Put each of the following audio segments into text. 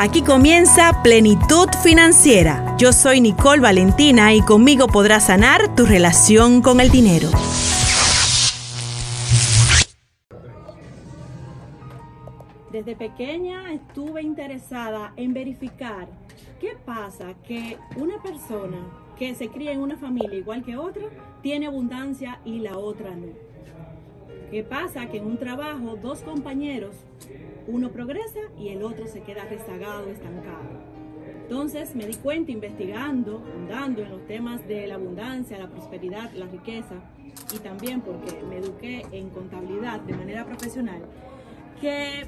Aquí comienza Plenitud Financiera. Yo soy Nicole Valentina y conmigo podrás sanar tu relación con el dinero. Desde pequeña estuve interesada en verificar qué pasa que una persona que se cría en una familia igual que otra tiene abundancia y la otra no. ¿Qué pasa? Que en un trabajo dos compañeros uno progresa y el otro se queda rezagado, estancado. Entonces me di cuenta investigando, andando en los temas de la abundancia, la prosperidad, la riqueza y también porque me eduqué en contabilidad de manera profesional, que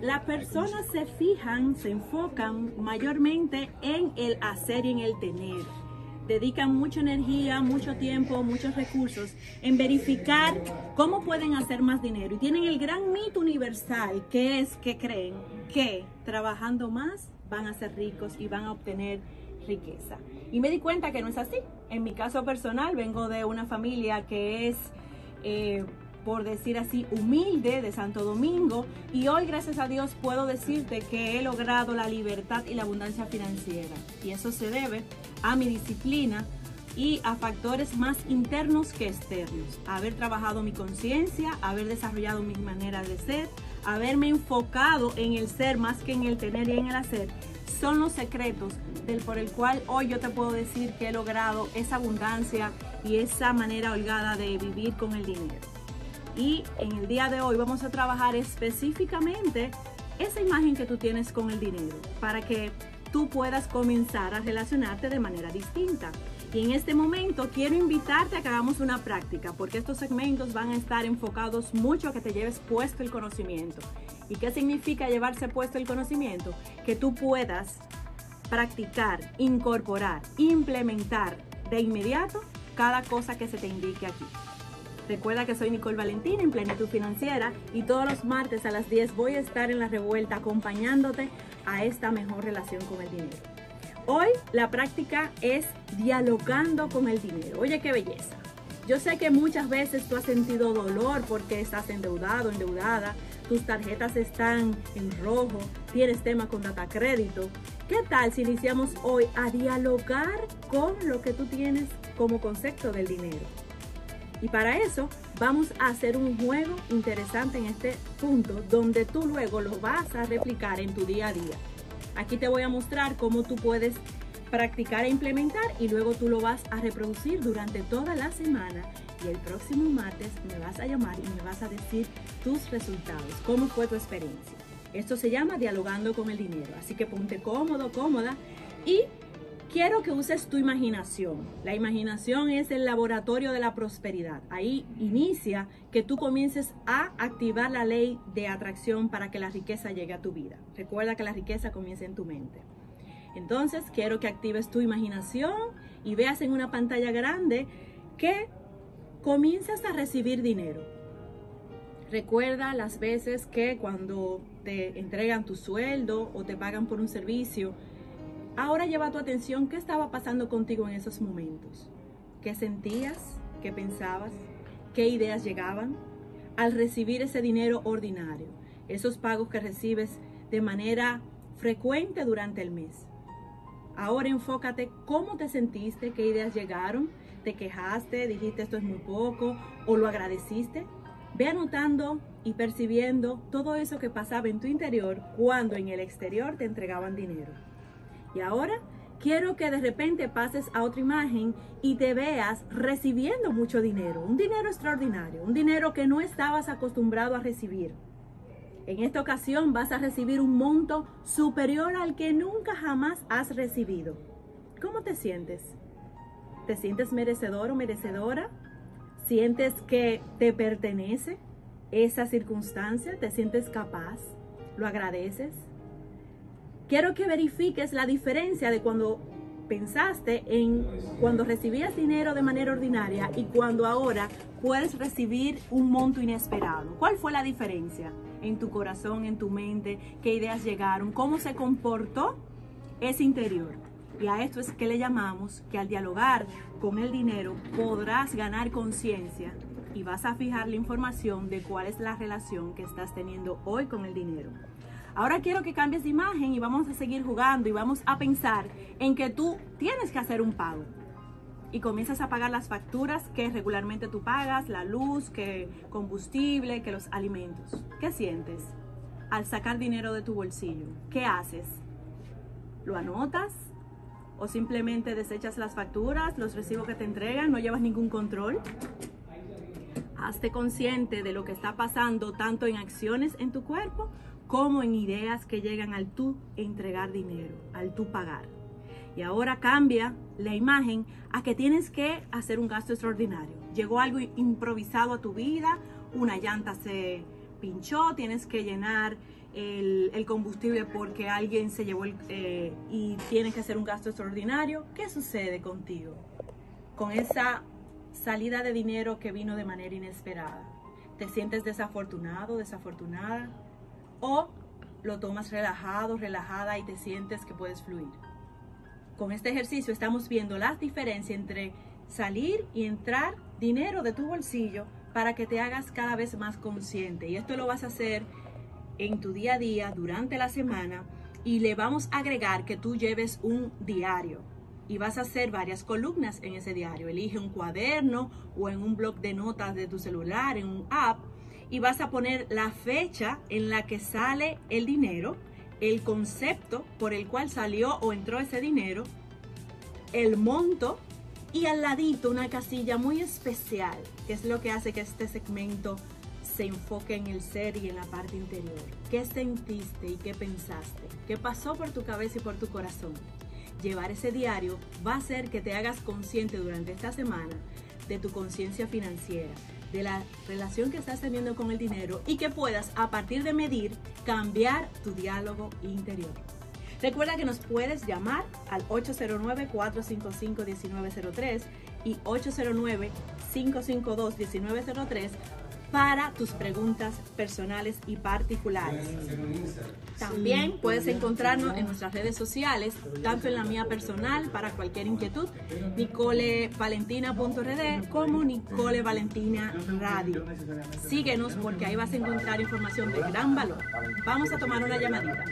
las personas se fijan, se enfocan mayormente en el hacer y en el tener dedican mucha energía, mucho tiempo, muchos recursos en verificar cómo pueden hacer más dinero. Y tienen el gran mito universal que es que creen que trabajando más van a ser ricos y van a obtener riqueza. Y me di cuenta que no es así. En mi caso personal vengo de una familia que es... Eh, por decir así, humilde de Santo Domingo. Y hoy gracias a Dios puedo decirte que he logrado la libertad y la abundancia financiera. Y eso se debe a mi disciplina y a factores más internos que externos, haber trabajado mi conciencia, haber desarrollado mi manera de ser, haberme enfocado en el ser más que en el tener y en el hacer, son los secretos del por el cual hoy yo te puedo decir que he logrado esa abundancia y esa manera holgada de vivir con el dinero. Y en el día de hoy vamos a trabajar específicamente esa imagen que tú tienes con el dinero para que tú puedas comenzar a relacionarte de manera distinta. Y en este momento quiero invitarte a que hagamos una práctica, porque estos segmentos van a estar enfocados mucho a que te lleves puesto el conocimiento. ¿Y qué significa llevarse puesto el conocimiento? Que tú puedas practicar, incorporar, implementar de inmediato cada cosa que se te indique aquí. Recuerda que soy Nicole Valentina en Plenitud Financiera y todos los martes a las 10 voy a estar en la revuelta acompañándote a esta mejor relación con el dinero. Hoy la práctica es dialogando con el dinero. Oye, qué belleza. Yo sé que muchas veces tú has sentido dolor porque estás endeudado, endeudada, tus tarjetas están en rojo, tienes tema con data crédito. ¿Qué tal si iniciamos hoy a dialogar con lo que tú tienes como concepto del dinero? Y para eso vamos a hacer un juego interesante en este punto donde tú luego lo vas a replicar en tu día a día. Aquí te voy a mostrar cómo tú puedes practicar e implementar y luego tú lo vas a reproducir durante toda la semana y el próximo martes me vas a llamar y me vas a decir tus resultados, cómo fue tu experiencia. Esto se llama dialogando con el dinero, así que ponte cómodo, cómoda y quiero que uses tu imaginación. La imaginación es el laboratorio de la prosperidad. Ahí inicia que tú comiences a activar la ley de atracción para que la riqueza llegue a tu vida. Recuerda que la riqueza comienza en tu mente. Entonces, quiero que actives tu imaginación y veas en una pantalla grande que comienzas a recibir dinero. Recuerda las veces que cuando te entregan tu sueldo o te pagan por un servicio, Ahora lleva tu atención qué estaba pasando contigo en esos momentos. ¿Qué sentías? ¿Qué pensabas? ¿Qué ideas llegaban? Al recibir ese dinero ordinario, esos pagos que recibes de manera frecuente durante el mes. Ahora enfócate cómo te sentiste, qué ideas llegaron, te quejaste, dijiste esto es muy poco o lo agradeciste. Ve anotando y percibiendo todo eso que pasaba en tu interior cuando en el exterior te entregaban dinero. Y ahora quiero que de repente pases a otra imagen y te veas recibiendo mucho dinero, un dinero extraordinario, un dinero que no estabas acostumbrado a recibir. En esta ocasión vas a recibir un monto superior al que nunca jamás has recibido. ¿Cómo te sientes? ¿Te sientes merecedor o merecedora? ¿Sientes que te pertenece esa circunstancia? ¿Te sientes capaz? ¿Lo agradeces? Quiero que verifiques la diferencia de cuando pensaste en cuando recibías dinero de manera ordinaria y cuando ahora puedes recibir un monto inesperado. ¿Cuál fue la diferencia en tu corazón, en tu mente? ¿Qué ideas llegaron? ¿Cómo se comportó ese interior? Y a esto es que le llamamos que al dialogar con el dinero podrás ganar conciencia y vas a fijar la información de cuál es la relación que estás teniendo hoy con el dinero. Ahora quiero que cambies de imagen y vamos a seguir jugando y vamos a pensar en que tú tienes que hacer un pago. Y comienzas a pagar las facturas que regularmente tú pagas, la luz, que combustible, que los alimentos. ¿Qué sientes al sacar dinero de tu bolsillo? ¿Qué haces? ¿Lo anotas? ¿O simplemente desechas las facturas, los recibos que te entregan, no llevas ningún control? Hazte consciente de lo que está pasando tanto en acciones en tu cuerpo como en ideas que llegan al tú entregar dinero, al tú pagar. Y ahora cambia la imagen a que tienes que hacer un gasto extraordinario. Llegó algo improvisado a tu vida, una llanta se pinchó, tienes que llenar el, combustible porque alguien se llevó eh, y tienes que hacer un gasto extraordinario. ¿Qué sucede contigo? Con esa salida de dinero que vino de manera inesperada. ¿Te sientes desafortunado, desafortunada? O lo tomas relajado, relajada y te sientes que puedes fluir. Con este ejercicio estamos viendo la diferencia entre salir y entrar dinero de tu bolsillo para que te hagas cada vez más consciente. Y esto lo vas a hacer en tu día a día, durante la semana, y le vamos a agregar que tú lleves un diario. Y vas a hacer varias columnas en ese diario. Elige un cuaderno o en un blog de notas de tu celular, en un app, y vas a poner la fecha en la que sale el dinero, el concepto por el cual salió o entró ese dinero, el monto y al ladito una casilla muy especial, que es lo que hace que este segmento se enfoque en el ser y en la parte interior. ¿Qué sentiste y qué pensaste? ¿Qué pasó por tu cabeza y por tu corazón? Llevar ese diario va a hacer que te hagas consciente durante esta semana de tu conciencia financiera, de la relación que estás teniendo con el dinero y que puedas a partir de medir cambiar tu diálogo interior. Recuerda que nos puedes llamar al 809-455-1903 y 809-552-1903 para tus preguntas personales y particulares. También puedes encontrarnos en nuestras redes sociales, tanto en la mía personal para cualquier inquietud, nicolevalentina.rd como Nicole Valentina Radio. Síguenos porque ahí vas a encontrar información de gran valor. Vamos a tomar una llamadita.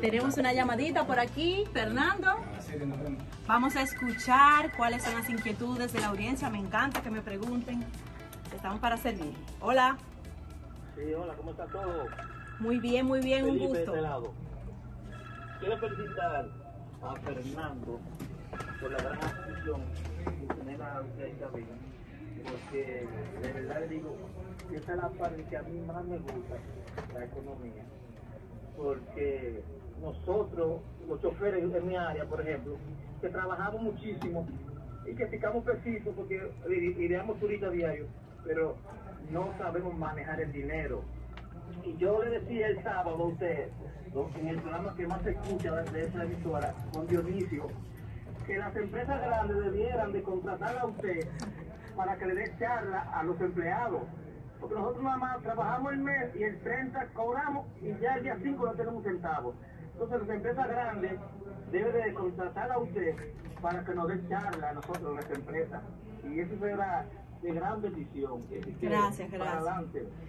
Tenemos una llamadita por aquí, Fernando. Vamos a escuchar cuáles son las inquietudes de la audiencia. Me encanta que me pregunten. Estamos para servir. Hola. Sí, hola, ¿cómo está todo? Muy bien, muy bien, un gusto. Quiero felicitar a Fernando por la gran atención que tener a usted esta porque de verdad le digo, esa es la parte que a mí más me gusta, la economía, porque nosotros, los choferes en mi área, por ejemplo, que trabajamos muchísimo y que picamos pesitos porque iríamos turistas diarios, pero no sabemos manejar el dinero. Y yo le decía el sábado a usted, en el programa que más se escucha de esa emisora, con Dionisio, que las empresas grandes debieran de contratar a usted para que le dé charla a los empleados. Porque nosotros nada más trabajamos el mes y el 30 cobramos y ya el día 5 no tenemos centavos. Entonces las empresas grandes deben de contratar a usted para que nos dé charla a nosotros, las empresas. Y eso será de gran bendición. Gracias, gracias.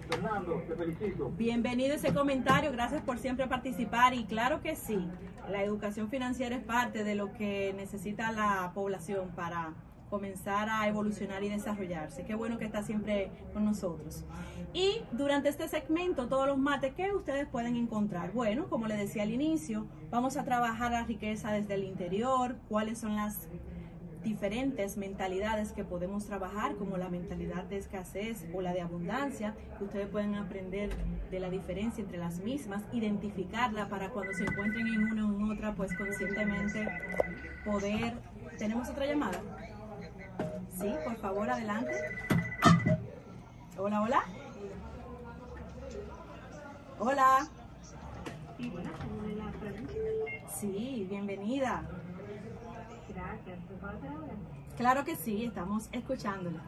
Fernando, te felicito. Bienvenido ese comentario, gracias por siempre participar y claro que sí, la educación financiera es parte de lo que necesita la población para comenzar a evolucionar y desarrollarse. Qué bueno que está siempre con nosotros. Y durante este segmento, todos los mates que ustedes pueden encontrar. Bueno, como les decía al inicio, vamos a trabajar la riqueza desde el interior, cuáles son las diferentes mentalidades que podemos trabajar, como la mentalidad de escasez o la de abundancia, que ustedes pueden aprender de la diferencia entre las mismas, identificarla para cuando se encuentren en una o en otra, pues conscientemente poder... ¿Tenemos otra llamada? Sí, por favor, adelante. Hola, hola. Hola. Sí, bienvenida. Gracias. Claro que sí, estamos escuchándola.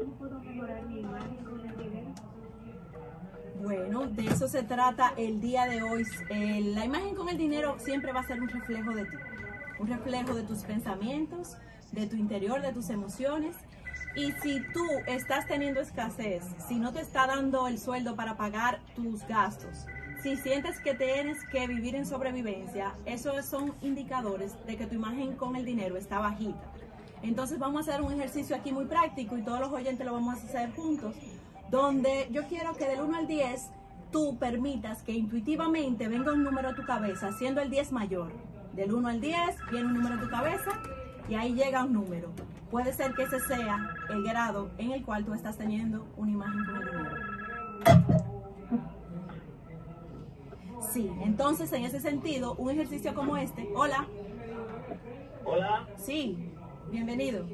¿Cómo puedo mejorar mi imagen con el dinero? Bueno, de eso se trata el día de hoy. Eh, la imagen con el dinero siempre va a ser un reflejo de ti, un reflejo de tus pensamientos, de tu interior, de tus emociones. Y si tú estás teniendo escasez, si no te está dando el sueldo para pagar tus gastos, si sientes que tienes que vivir en sobrevivencia, esos son indicadores de que tu imagen con el dinero está bajita. Entonces vamos a hacer un ejercicio aquí muy práctico y todos los oyentes lo vamos a hacer juntos, donde yo quiero que del 1 al 10 tú permitas que intuitivamente venga un número a tu cabeza, siendo el 10 mayor. Del 1 al 10 viene un número a tu cabeza y ahí llega un número. Puede ser que ese sea el grado en el cual tú estás teniendo una imagen con el dinero. Sí, entonces en ese sentido, un ejercicio como este, hola, Hola, sí, bienvenido.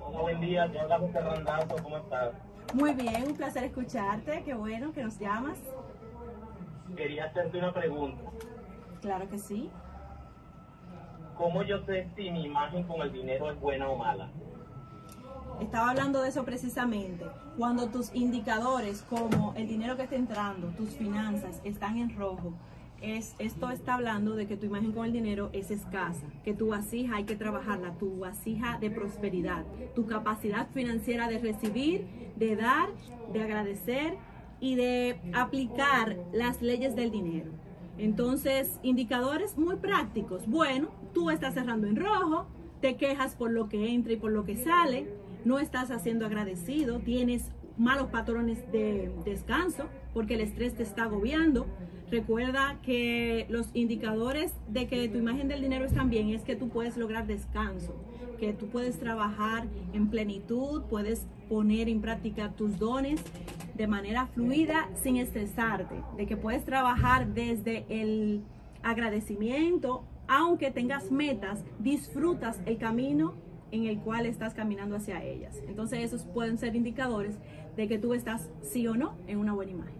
hola, buen día, te habla José Randazzo, ¿cómo estás? Muy bien, un placer escucharte, qué bueno que nos llamas. Quería hacerte una pregunta. Claro que sí. ¿Cómo yo sé si mi imagen con el dinero es buena o mala? Estaba hablando de eso precisamente. Cuando tus indicadores, como el dinero que está entrando, tus finanzas, están en rojo, es, esto está hablando de que tu imagen con el dinero es escasa, que tu vasija hay que trabajarla, tu vasija de prosperidad, tu capacidad financiera de recibir, de dar, de agradecer y de aplicar las leyes del dinero. Entonces, indicadores muy prácticos. Bueno, tú estás cerrando en rojo, te quejas por lo que entra y por lo que sale, no estás haciendo agradecido, tienes malos patrones de descanso porque el estrés te está agobiando. Recuerda que los indicadores de que tu imagen del dinero están bien es que tú puedes lograr descanso, que tú puedes trabajar en plenitud, puedes poner en práctica tus dones de manera fluida sin estresarte, de que puedes trabajar desde el agradecimiento, aunque tengas metas, disfrutas el camino en el cual estás caminando hacia ellas. Entonces esos pueden ser indicadores de que tú estás sí o no en una buena imagen.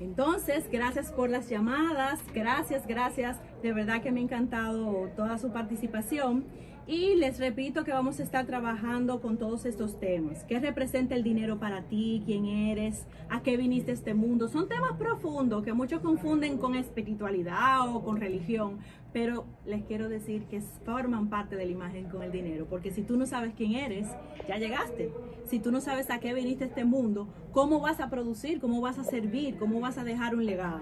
Entonces, gracias por las llamadas, gracias, gracias. De verdad que me ha encantado toda su participación. Y les repito que vamos a estar trabajando con todos estos temas. ¿Qué representa el dinero para ti? ¿Quién eres? ¿A qué viniste a este mundo? Son temas profundos que muchos confunden con espiritualidad o con religión. Pero les quiero decir que forman parte de la imagen con el dinero. Porque si tú no sabes quién eres, ya llegaste. Si tú no sabes a qué viniste a este mundo, ¿cómo vas a producir? ¿Cómo vas a servir? ¿Cómo vas a dejar un legado?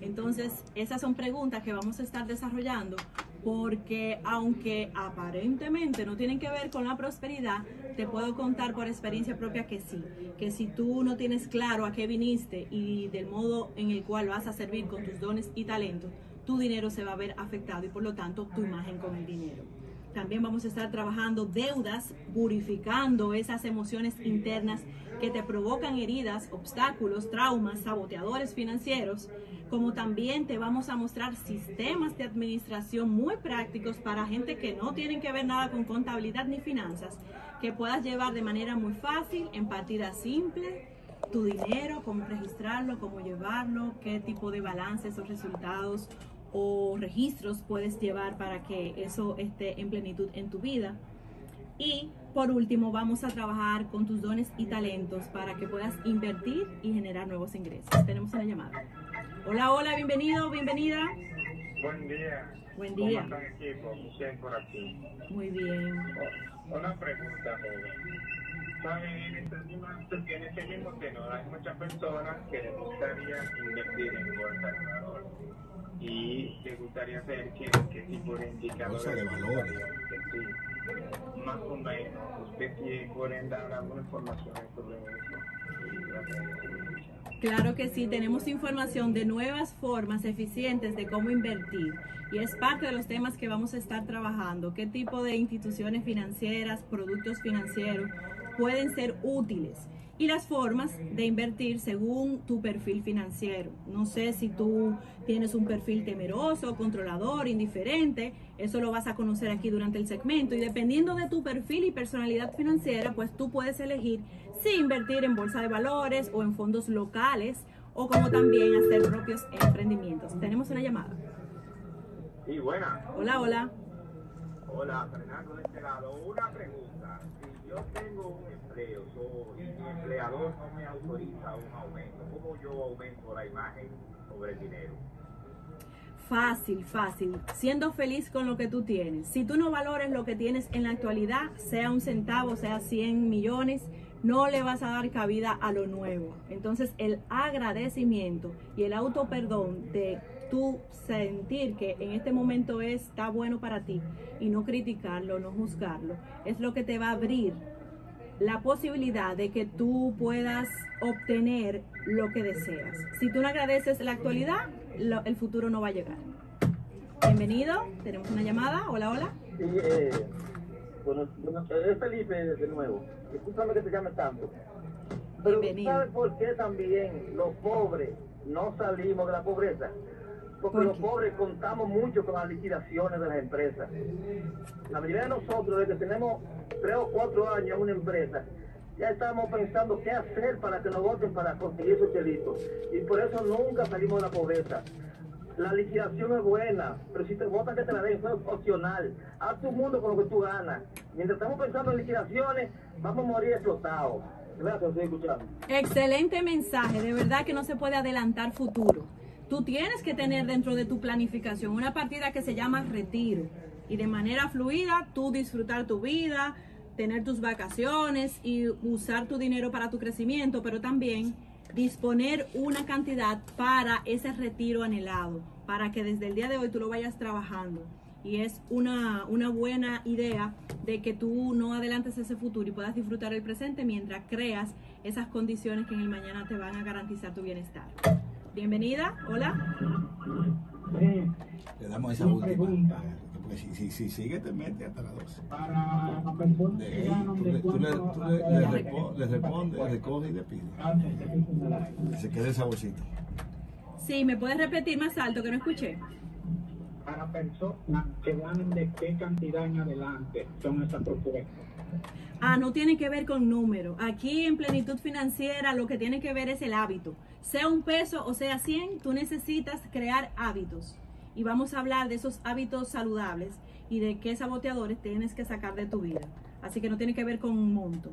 Entonces, esas son preguntas que vamos a estar desarrollando porque aunque aparentemente no tienen que ver con la prosperidad, te puedo contar por experiencia propia que sí, que si tú no tienes claro a qué viniste y del modo en el cual vas a servir con tus dones y talentos, tu dinero se va a ver afectado y por lo tanto tu imagen con el dinero. También vamos a estar trabajando deudas, purificando esas emociones internas que te provocan heridas, obstáculos, traumas, saboteadores financieros, como también te vamos a mostrar sistemas de administración muy prácticos para gente que no tienen que ver nada con contabilidad ni finanzas, que puedas llevar de manera muy fácil, en partida simple, tu dinero, cómo registrarlo, cómo llevarlo, qué tipo de balances o resultados o registros puedes llevar para que eso esté en plenitud en tu vida. Y por último, vamos a trabajar con tus dones y talentos para que puedas invertir y generar nuevos ingresos. Tenemos una llamada. Hola, hola, bienvenido, bienvenida. Buen día. Buen día. ¿Cómo están equipo? Michelle por aquí. Muy bien. Una pregunta, joven. Saben, en este mismo, en este mismo tenor hay muchas personas que les gustaría invertir en bolsa de valores y les gustaría saber qué, qué tipo de indicadores Bolsa de valores. invertir. Más o menos, usted pueden dar alguna información sobre eso. Y gracias. Claro que sí, tenemos información de nuevas formas eficientes de cómo invertir y es parte de los temas que vamos a estar trabajando. ¿Qué tipo de instituciones financieras, productos financieros pueden ser útiles? Y las formas de invertir según tu perfil financiero. No sé si tú tienes un perfil temeroso, controlador, indiferente. Eso lo vas a conocer aquí durante el segmento. Y dependiendo de tu perfil y personalidad financiera, pues tú puedes elegir si invertir en bolsa de valores o en fondos locales o como también hacer propios emprendimientos. Tenemos una llamada. Sí, buena. Hola, hola. Hola, Fernando de este lado. Una pregunta. Yo tengo un empleo y mi empleador no me autoriza un aumento, ¿cómo yo aumento la imagen sobre el dinero? Fácil, fácil. Siendo feliz con lo que tú tienes. Si tú no valores lo que tienes en la actualidad, sea un centavo, sea 100 millones, no le vas a dar cabida a lo nuevo. Entonces el agradecimiento y el auto perdón de tú sentir que en este momento está bueno para ti y no criticarlo, no juzgarlo, es lo que te va a abrir la posibilidad de que tú puedas obtener lo que deseas. Si tú no agradeces la actualidad, el futuro no va a llegar. Bienvenido, tenemos una llamada. Hola, hola. Eh, bueno, bueno, es Felipe de nuevo. Discúlpame que te llame tanto. Pero Bienvenido. ¿sabes por qué también los pobres no salimos de la pobreza? Porque ¿Por los pobres contamos mucho con las liquidaciones de las empresas. La mayoría de nosotros, desde que tenemos tres o cuatro años en una empresa, ya estamos pensando qué hacer para que nos voten para conseguir esos chelitos. Y por eso nunca salimos de la pobreza. La liquidación es buena, pero si te votan que te la den, eso es opcional. Haz tu mundo con lo que tú ganas. Mientras estamos pensando en liquidaciones, vamos a morir explotados. Gracias, estoy escuchando. Excelente mensaje, de verdad que no se puede adelantar futuro. Tú tienes que tener dentro de tu planificación una partida que se llama retiro y de manera fluida tú disfrutar tu vida, tener tus vacaciones y usar tu dinero para tu crecimiento, pero también disponer una cantidad para ese retiro anhelado, para que desde el día de hoy tú lo vayas trabajando. Y es una, una buena idea de que tú no adelantes ese futuro y puedas disfrutar el presente mientras creas esas condiciones que en el mañana te van a garantizar tu bienestar. Bienvenida, hola. Le damos esa última. Porque si, si, si sigue, te mete hasta las 12. para las personas De que ahí, tú, le, tú, le, tú le, le repo- le respondes, le recoges y le pides. Se quede esa bolsita. Sí, ¿me puedes repetir más alto que no escuché? Para personas que ganan de qué cantidad en adelante son esas propuestas. Ah, no tiene que ver con número. Aquí en plenitud financiera lo que tiene que ver es el hábito. Sea un peso o sea 100, tú necesitas crear hábitos. Y vamos a hablar de esos hábitos saludables y de qué saboteadores tienes que sacar de tu vida. Así que no tiene que ver con un monto.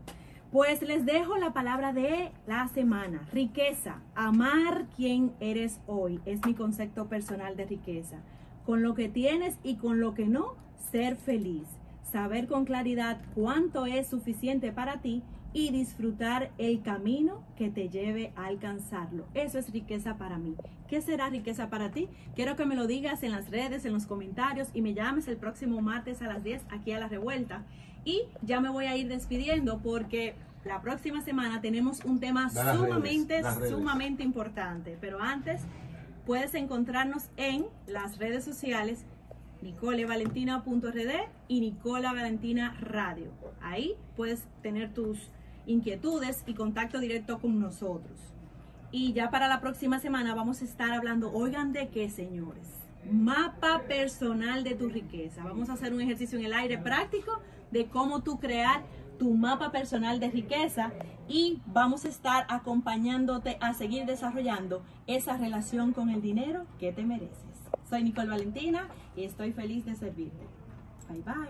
Pues les dejo la palabra de la semana. Riqueza. Amar quien eres hoy. Es mi concepto personal de riqueza. Con lo que tienes y con lo que no, ser feliz. Saber con claridad cuánto es suficiente para ti y disfrutar el camino que te lleve a alcanzarlo. Eso es riqueza para mí. ¿Qué será riqueza para ti? Quiero que me lo digas en las redes, en los comentarios y me llames el próximo martes a las 10 aquí a la revuelta. Y ya me voy a ir despidiendo porque la próxima semana tenemos un tema las sumamente, redes. sumamente importante. Pero antes puedes encontrarnos en las redes sociales nicolevalentina.rd y Nicola Valentina Radio. Ahí puedes tener tus inquietudes y contacto directo con nosotros. Y ya para la próxima semana vamos a estar hablando, oigan de qué señores, mapa personal de tu riqueza. Vamos a hacer un ejercicio en el aire práctico de cómo tú crear tu mapa personal de riqueza y vamos a estar acompañándote a seguir desarrollando esa relación con el dinero que te mereces. Soy Nicole Valentina y estoy feliz de servirte. Bye bye.